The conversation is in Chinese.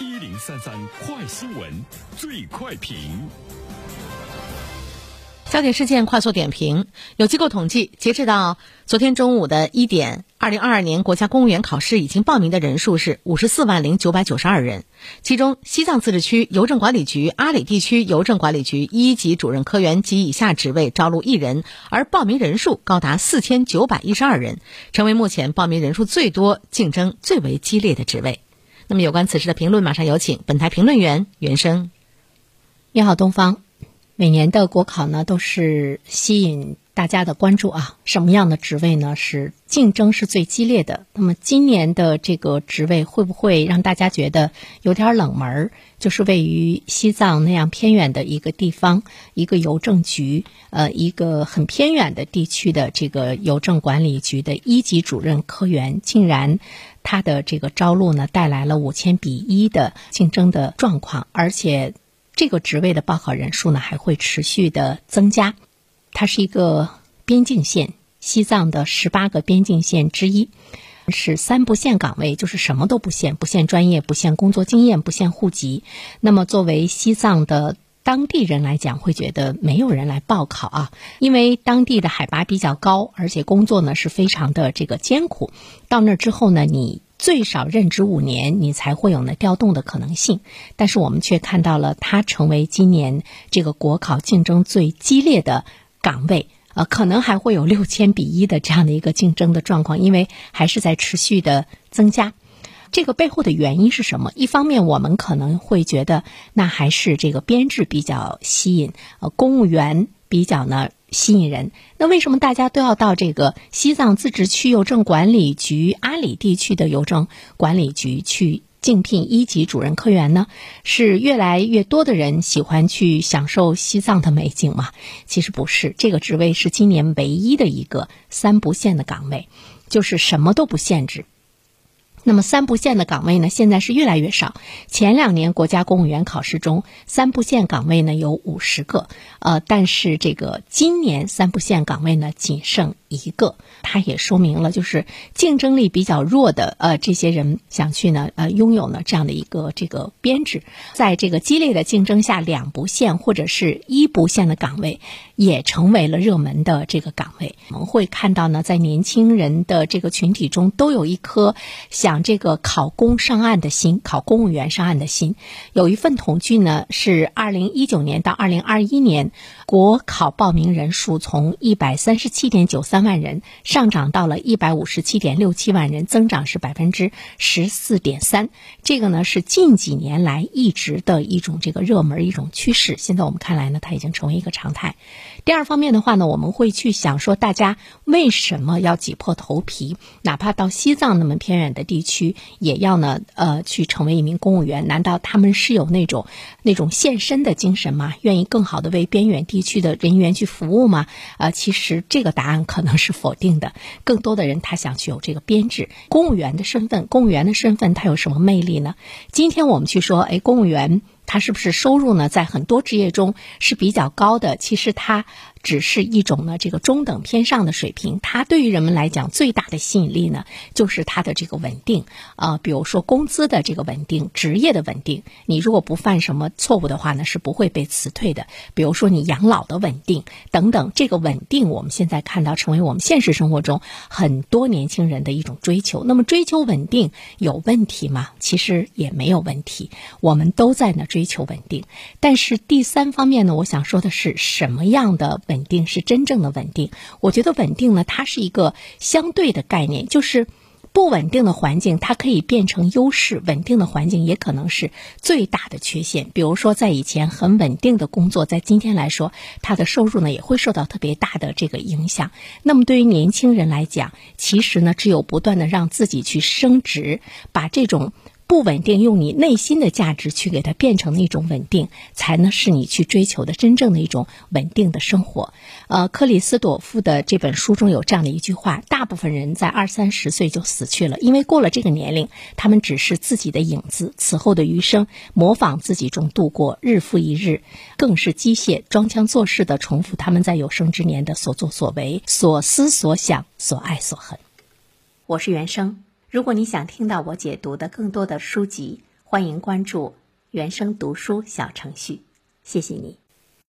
一零三三快新闻，最快评。焦点事件快速点评。有机构统计，截止到昨天中午的一点，二零二二年国家公务员考试已经报名的人数是五十四万零九百九十二人。其中，西藏自治区邮政管理局阿里地区邮政管理局一级主任科员及以下职位招录一人，而报名人数高达四千九百一十二人，成为目前报名人数最多、竞争最为激烈的职位。那么，有关此事的评论，马上有请本台评论员袁生。你好，东方。每年的国考呢，都是吸引大家的关注啊。什么样的职位呢？是竞争是最激烈的。那么今年的这个职位会不会让大家觉得有点冷门？就是位于西藏那样偏远的一个地方，一个邮政局，呃，一个很偏远的地区的这个邮政管理局的一级主任科员，竟然他的这个招录呢，带来了五千比一的竞争的状况，而且。这个职位的报考人数呢还会持续的增加，它是一个边境线，西藏的十八个边境线之一，是三不限岗位，就是什么都不限，不限专业，不限工作经验，不限户籍。那么作为西藏的当地人来讲，会觉得没有人来报考啊，因为当地的海拔比较高，而且工作呢是非常的这个艰苦。到那之后呢，你。最少任职五年，你才会有呢调动的可能性。但是我们却看到了它成为今年这个国考竞争最激烈的岗位，呃，可能还会有六千比一的这样的一个竞争的状况，因为还是在持续的增加。这个背后的原因是什么？一方面，我们可能会觉得那还是这个编制比较吸引，呃，公务员比较呢。吸引人，那为什么大家都要到这个西藏自治区邮政管理局阿里地区的邮政管理局去竞聘一级主任科员呢？是越来越多的人喜欢去享受西藏的美景吗？其实不是，这个职位是今年唯一的一个三不限的岗位，就是什么都不限制。那么三不限的岗位呢，现在是越来越少。前两年国家公务员考试中，三不限岗位呢有五十个，呃，但是这个今年三不限岗位呢仅剩一个，它也说明了就是竞争力比较弱的呃这些人想去呢呃拥有呢这样的一个这个编制，在这个激烈的竞争下，两不限或者是一不限的岗位也成为了热门的这个岗位。我们会看到呢，在年轻人的这个群体中，都有一颗想。这个考公上岸的心，考公务员上岸的心，有一份统计呢，是二零一九年到二零二一年国考报名人数从一百三十七点九三万人上涨到了一百五十七点六七万人，增长是百分之十四点三。这个呢是近几年来一直的一种这个热门一种趋势。现在我们看来呢，它已经成为一个常态。第二方面的话呢，我们会去想说，大家为什么要挤破头皮，哪怕到西藏那么偏远的地区，也要呢呃去成为一名公务员？难道他们是有那种那种献身的精神吗？愿意更好的为边远地区的人员去服务吗？呃，其实这个答案可能是否定的。更多的人他想去有这个编制，公务员的身份，公务员的身份他有什么魅力呢？今天我们去说，哎，公务员。他是不是收入呢？在很多职业中是比较高的。其实他只是一种呢，这个中等偏上的水平。它对于人们来讲最大的吸引力呢，就是它的这个稳定啊，比如说工资的这个稳定，职业的稳定。你如果不犯什么错误的话呢，是不会被辞退的。比如说你养老的稳定等等，这个稳定我们现在看到成为我们现实生活中很多年轻人的一种追求。那么追求稳定有问题吗？其实也没有问题，我们都在呢。追求稳定，但是第三方面呢，我想说的是什么样的稳稳定是真正的稳定？我觉得稳定呢，它是一个相对的概念，就是不稳定的环境它可以变成优势，稳定的环境也可能是最大的缺陷。比如说，在以前很稳定的工作，在今天来说，他的收入呢也会受到特别大的这个影响。那么对于年轻人来讲，其实呢，只有不断的让自己去升职，把这种。不稳定，用你内心的价值去给它变成那种稳定，才能是你去追求的真正的一种稳定的生活。呃，克里斯朵夫的这本书中有这样的一句话：大部分人在二三十岁就死去了，因为过了这个年龄，他们只是自己的影子，此后的余生模仿自己中度过，日复一日，更是机械装腔作势的重复他们在有生之年的所作所为、所思所想、所爱所恨。我是原生。如果你想听到我解读的更多的书籍欢迎关注原生读书小程序。谢谢你。